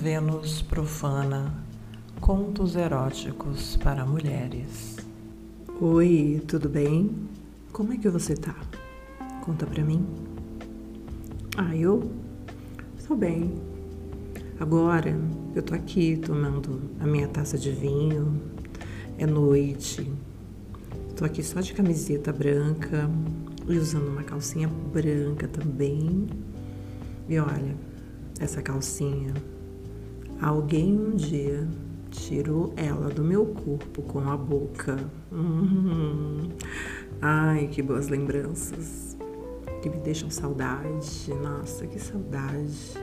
Vênus Profana Contos Eróticos para Mulheres. Oi, tudo bem? Como é que você tá? Conta pra mim. Ah, eu tô bem. Agora eu tô aqui tomando a minha taça de vinho. É noite. Tô aqui só de camiseta branca e usando uma calcinha branca também. E olha, essa calcinha Alguém um dia tirou ela do meu corpo com a boca. Hum, ai, que boas lembranças. Que me deixam saudade. Nossa, que saudade.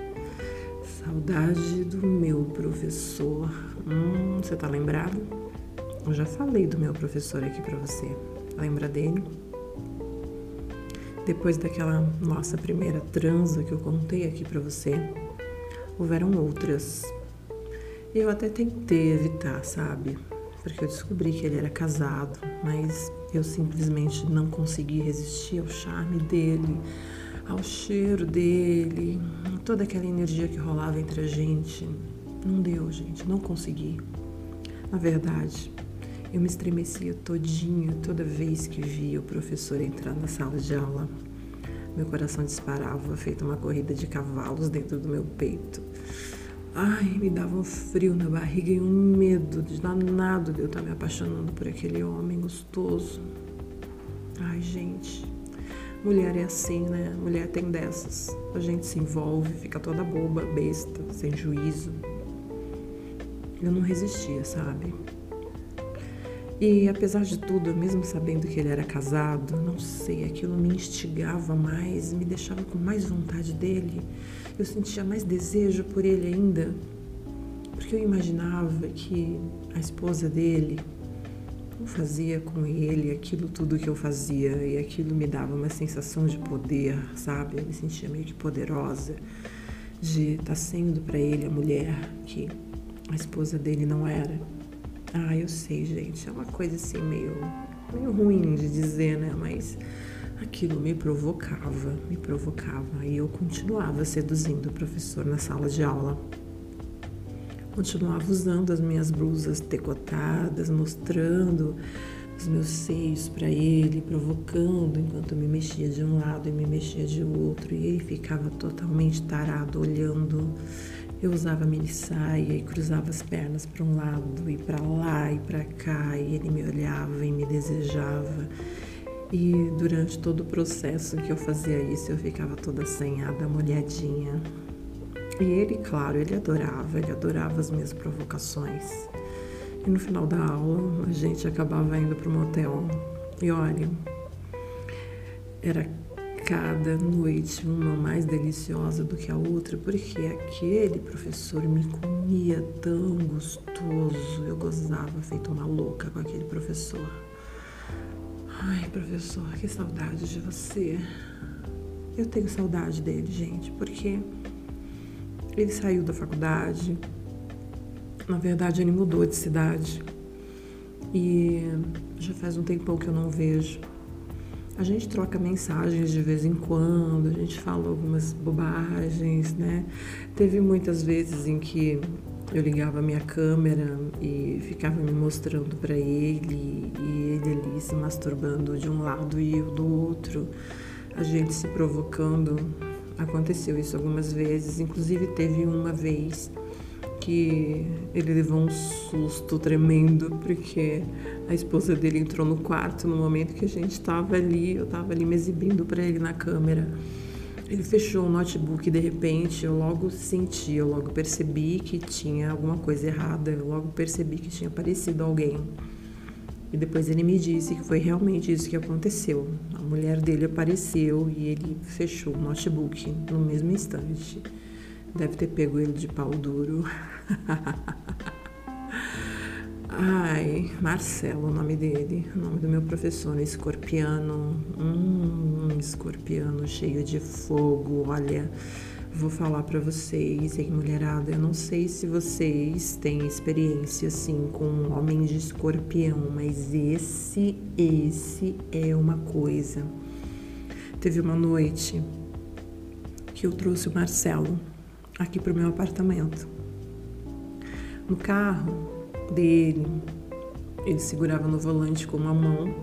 Saudade do meu professor. Hum, você tá lembrado? Eu já falei do meu professor aqui para você. Lembra dele? Depois daquela nossa primeira transa que eu contei aqui para você, houveram outras eu até tentei evitar, sabe? Porque eu descobri que ele era casado, mas eu simplesmente não consegui resistir ao charme dele, ao cheiro dele, toda aquela energia que rolava entre a gente. Não deu, gente, não consegui. Na verdade, eu me estremecia todinha toda vez que via o professor entrar na sala de aula. Meu coração disparava, feito uma corrida de cavalos dentro do meu peito. Ai, me dava um frio na barriga e um medo de danado de eu estar me apaixonando por aquele homem gostoso. Ai, gente, mulher é assim, né? Mulher tem dessas. A gente se envolve, fica toda boba, besta, sem juízo. Eu não resistia, sabe? E apesar de tudo, mesmo sabendo que ele era casado, não sei, aquilo me instigava mais, me deixava com mais vontade dele. Eu sentia mais desejo por ele ainda, porque eu imaginava que a esposa dele não fazia com ele aquilo tudo que eu fazia e aquilo me dava uma sensação de poder, sabe? Eu me sentia meio que poderosa de estar tá sendo para ele a mulher que a esposa dele não era. Ah, eu sei, gente, é uma coisa assim meio, meio ruim de dizer, né? Mas aquilo me provocava, me provocava. E eu continuava seduzindo o professor na sala de aula. Continuava usando as minhas blusas decotadas, mostrando os meus seios para ele, provocando enquanto eu me mexia de um lado e me mexia de outro. E ele ficava totalmente tarado, olhando eu usava mini saia e cruzava as pernas para um lado e para lá e para cá, e ele me olhava e me desejava. E durante todo o processo que eu fazia isso, eu ficava toda assanhada, molhadinha. E ele, claro, ele adorava, ele adorava as minhas provocações. E no final da aula, a gente acabava indo para o motel. E olha, era cada noite uma mais deliciosa do que a outra, porque aquele professor me comia tão gostoso. Eu gozava feito uma louca com aquele professor. Ai, professor, que saudade de você. Eu tenho saudade dele, gente, porque ele saiu da faculdade. Na verdade, ele mudou de cidade. E já faz um tempão que eu não vejo. A gente troca mensagens de vez em quando, a gente fala algumas bobagens, né? Teve muitas vezes em que eu ligava a minha câmera e ficava me mostrando para ele e ele ali se masturbando de um lado e eu do outro, a gente se provocando. Aconteceu isso algumas vezes, inclusive teve uma vez que ele levou um susto tremendo porque a esposa dele entrou no quarto no momento que a gente estava ali, eu estava ali me exibindo para ele na câmera. Ele fechou o notebook de repente eu logo senti, eu logo percebi que tinha alguma coisa errada, eu logo percebi que tinha aparecido alguém. E depois ele me disse que foi realmente isso que aconteceu. A mulher dele apareceu e ele fechou o notebook no mesmo instante. Deve ter pego ele de pau duro. Ai, Marcelo, o nome dele, o nome do meu professor, escorpiano. Hum, escorpiano cheio de fogo. Olha, vou falar para vocês, hein, mulherada. Eu não sei se vocês têm experiência assim com um homem de escorpião, mas esse, esse é uma coisa. Teve uma noite que eu trouxe o Marcelo aqui pro meu apartamento. No carro dele, ele segurava no volante com uma mão,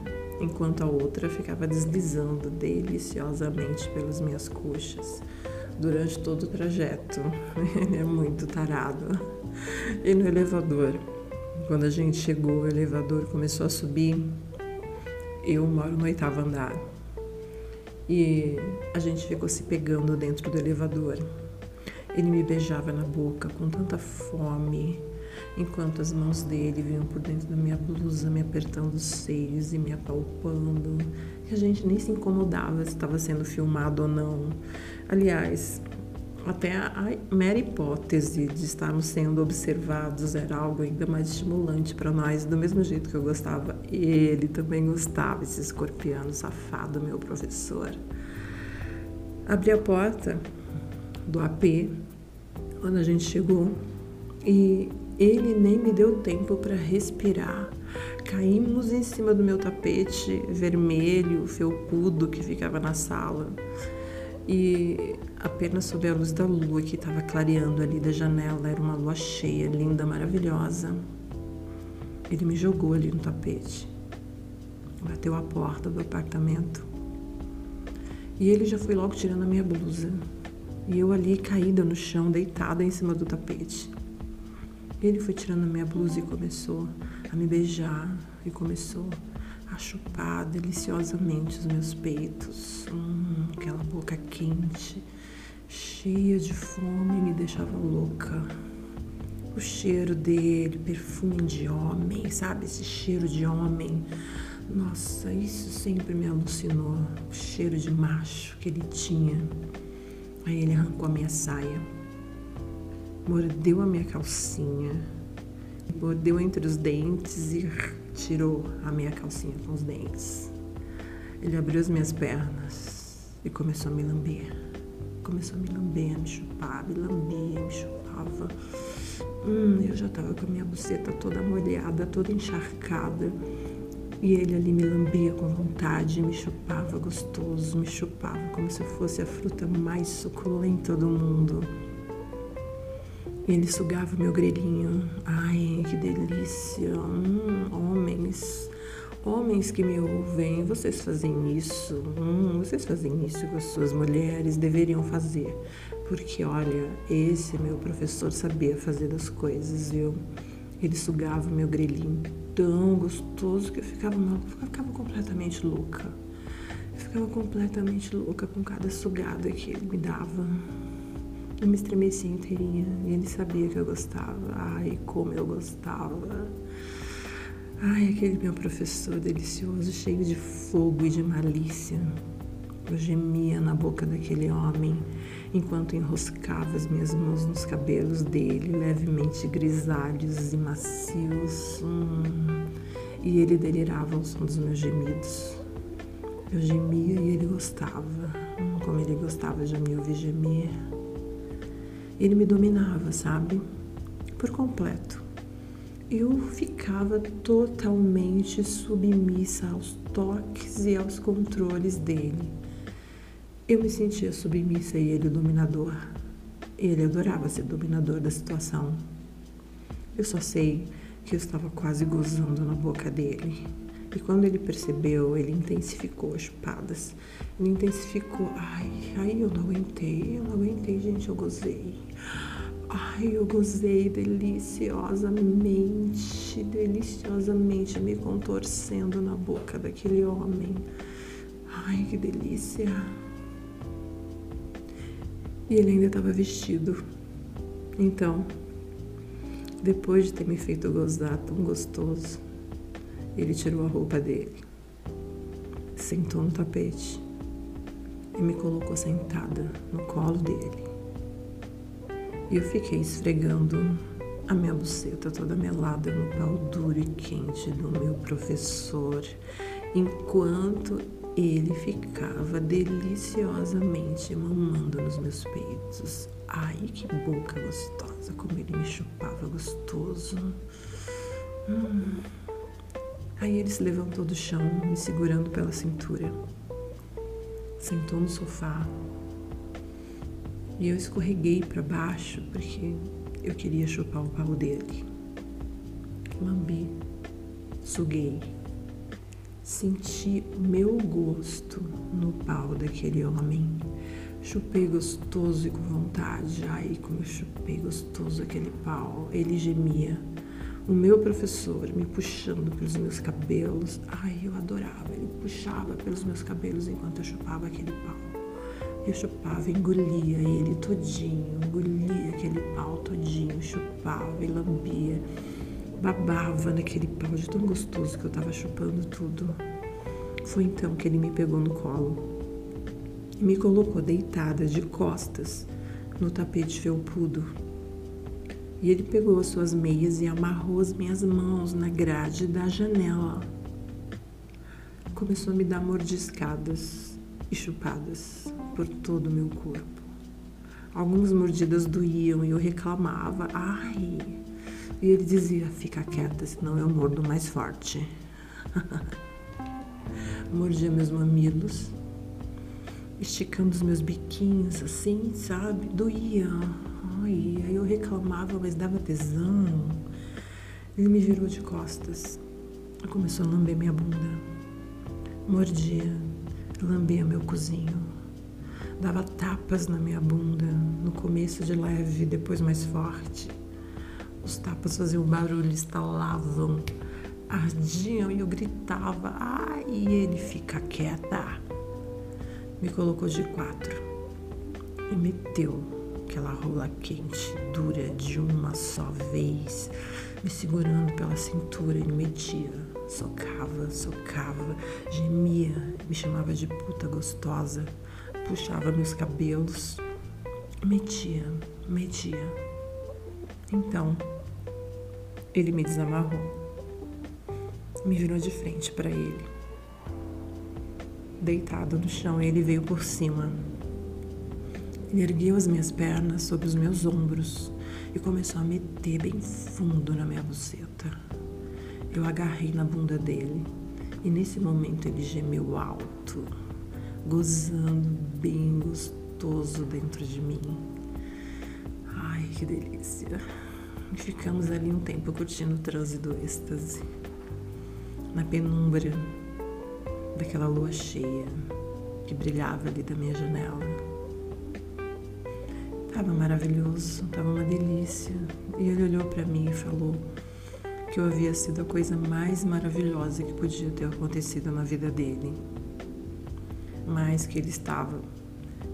enquanto a outra ficava deslizando deliciosamente pelas minhas coxas durante todo o trajeto. Ele é muito tarado. E no elevador, quando a gente chegou, o elevador começou a subir. Eu moro no oitavo andar. E a gente ficou se pegando dentro do elevador. Ele me beijava na boca com tanta fome, enquanto as mãos dele vinham por dentro da minha blusa, me apertando os seios e me apalpando, que a gente nem se incomodava se estava sendo filmado ou não. Aliás, até a mera hipótese de estarmos sendo observados era algo ainda mais estimulante para nós, do mesmo jeito que eu gostava, ele também gostava, esse escorpiano safado, meu professor. Abri a porta do AP quando a gente chegou e ele nem me deu tempo para respirar. Caímos em cima do meu tapete vermelho, felpudo que ficava na sala e apenas sob a luz da lua que estava clareando ali da janela, era uma lua cheia, linda, maravilhosa. Ele me jogou ali no tapete, bateu a porta do apartamento e ele já foi logo tirando a minha blusa. E eu ali caída no chão, deitada em cima do tapete. Ele foi tirando minha blusa e começou a me beijar e começou a chupar deliciosamente os meus peitos. Hum, aquela boca quente, cheia de fome, me deixava louca. O cheiro dele, perfume de homem, sabe? Esse cheiro de homem. Nossa, isso sempre me alucinou. O cheiro de macho que ele tinha. Aí ele arrancou a minha saia, mordeu a minha calcinha, mordeu entre os dentes e tirou a minha calcinha com os dentes. Ele abriu as minhas pernas e começou a me lamber. Começou a me lamber, a me chupar, me lambia, me chupava. Hum, eu já tava com a minha buceta toda molhada, toda encharcada. E ele ali me lambia com vontade, me chupava gostoso, me chupava como se eu fosse a fruta mais suculenta do mundo. Ele sugava meu grelhinho. Ai, que delícia! Hum, homens, homens que me ouvem, vocês fazem isso? Hum, vocês fazem isso que as suas mulheres deveriam fazer. Porque, olha, esse meu professor sabia fazer das coisas, viu? Ele sugava meu grelhinho tão gostoso que eu ficava, eu ficava completamente louca. Eu ficava completamente louca com cada sugada que ele me dava. Eu me estremecia inteirinha e ele sabia que eu gostava. Ai, como eu gostava. Ai, aquele meu professor delicioso, cheio de fogo e de malícia. Eu gemia na boca daquele homem enquanto enroscava as minhas mãos nos cabelos dele, levemente grisalhos e macios. Hum, e ele delirava ao som dos meus gemidos. Eu gemia e ele gostava, hum, como ele gostava de me ouvir gemer. Ele me dominava, sabe? Por completo. Eu ficava totalmente submissa aos toques e aos controles dele. Eu me sentia submissa e ele o dominador. Ele adorava ser dominador da situação. Eu só sei que eu estava quase gozando na boca dele. E quando ele percebeu, ele intensificou as chupadas. Ele intensificou. Ai, ai, eu não aguentei, eu não aguentei, gente, eu gozei. Ai, eu gozei deliciosamente, deliciosamente, me contorcendo na boca daquele homem. Ai, que delícia. E ele ainda estava vestido. Então, depois de ter me feito gozar tão gostoso, ele tirou a roupa dele, sentou no tapete e me colocou sentada no colo dele. E eu fiquei esfregando a minha buceta toda melada no pau duro e quente do meu professor, enquanto ele ficava deliciosamente mamando nos meus peitos. Ai, que boca gostosa, como ele me chupava gostoso. Hum. Aí ele se levantou do chão, me segurando pela cintura. Sentou no sofá. E eu escorreguei para baixo porque eu queria chupar o pau dele. lambi, suguei, senti o meu gosto no pau daquele homem. Chupei gostoso e com vontade. Ai, como eu chupei gostoso aquele pau. Ele gemia. O meu professor me puxando pelos meus cabelos. Ai, eu adorava. Ele puxava pelos meus cabelos enquanto eu chupava aquele pau. Eu chupava, engolia ele todinho, engolia aquele pau todinho, chupava e lambia, babava naquele pau de tão gostoso que eu tava chupando tudo. Foi então que ele me pegou no colo e me colocou deitada de costas no tapete felpudo. E ele pegou as suas meias e amarrou as minhas mãos na grade da janela. Começou a me dar mordiscadas e chupadas por todo o meu corpo. Algumas mordidas doíam e eu reclamava, ai. E ele dizia: Fica quieta, senão eu mordo mais forte. Mordia meus mamilos, esticando os meus biquinhos assim, sabe? Doía. Ai, aí eu reclamava, mas dava tesão. Ele me virou de costas. Começou a lamber minha bunda. Mordia, lambia meu cozinho. Dava tapas na minha bunda, no começo de leve, depois mais forte. Os tapas faziam barulho, estalavam, ardiam e eu gritava. Ai, e ele fica quieta me colocou de quatro e meteu aquela rola quente, dura de uma só vez, me segurando pela cintura e metia. Socava, socava, gemia, me chamava de puta gostosa, puxava meus cabelos, metia, metia. Então, ele me desamarrou, me virou de frente para ele deitado no chão, ele veio por cima. Ele ergueu as minhas pernas sobre os meus ombros e começou a meter bem fundo na minha buceta. Eu agarrei na bunda dele e nesse momento ele gemeu alto, gozando bem gostoso dentro de mim. Ai, que delícia! E ficamos ali um tempo curtindo o transe do êxtase. Na penumbra, daquela lua cheia que brilhava ali da minha janela. Tava maravilhoso, tava uma delícia. E ele olhou para mim e falou que eu havia sido a coisa mais maravilhosa que podia ter acontecido na vida dele. Mas que ele estava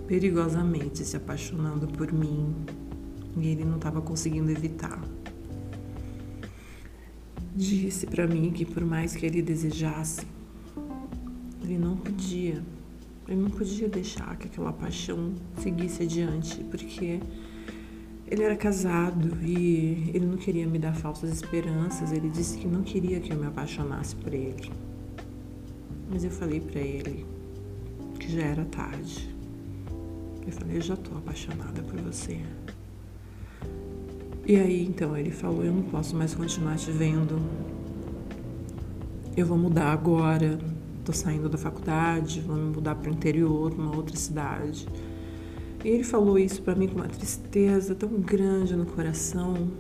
perigosamente se apaixonando por mim e ele não estava conseguindo evitar. Disse para mim que por mais que ele desejasse, ele não podia, ele não podia deixar que aquela paixão seguisse adiante, porque ele era casado e ele não queria me dar falsas esperanças. Ele disse que não queria que eu me apaixonasse por ele. Mas eu falei para ele que já era tarde. Eu falei, eu já tô apaixonada por você. E aí então ele falou, eu não posso mais continuar te vendo. Eu vou mudar agora tô saindo da faculdade, vou me mudar para o interior, uma outra cidade. E ele falou isso para mim com uma tristeza tão grande no coração.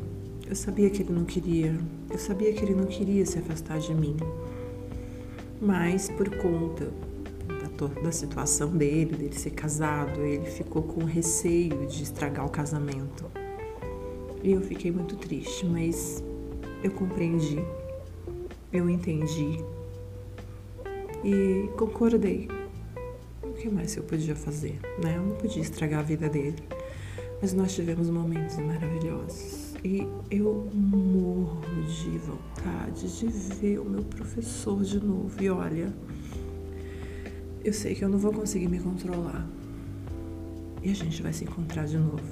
Eu sabia que ele não queria, eu sabia que ele não queria se afastar de mim. Mas por conta da, situação dele, dele ser casado, ele ficou com receio de estragar o casamento. E eu fiquei muito triste, mas eu compreendi, eu entendi e concordei. O que mais eu podia fazer? Né? Eu não podia estragar a vida dele, mas nós tivemos momentos maravilhosos. E eu morro de vontade de ver o meu professor de novo. E olha, eu sei que eu não vou conseguir me controlar. E a gente vai se encontrar de novo.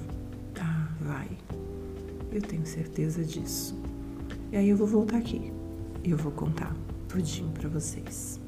Ah, vai. Eu tenho certeza disso. E aí eu vou voltar aqui e eu vou contar tudinho para vocês.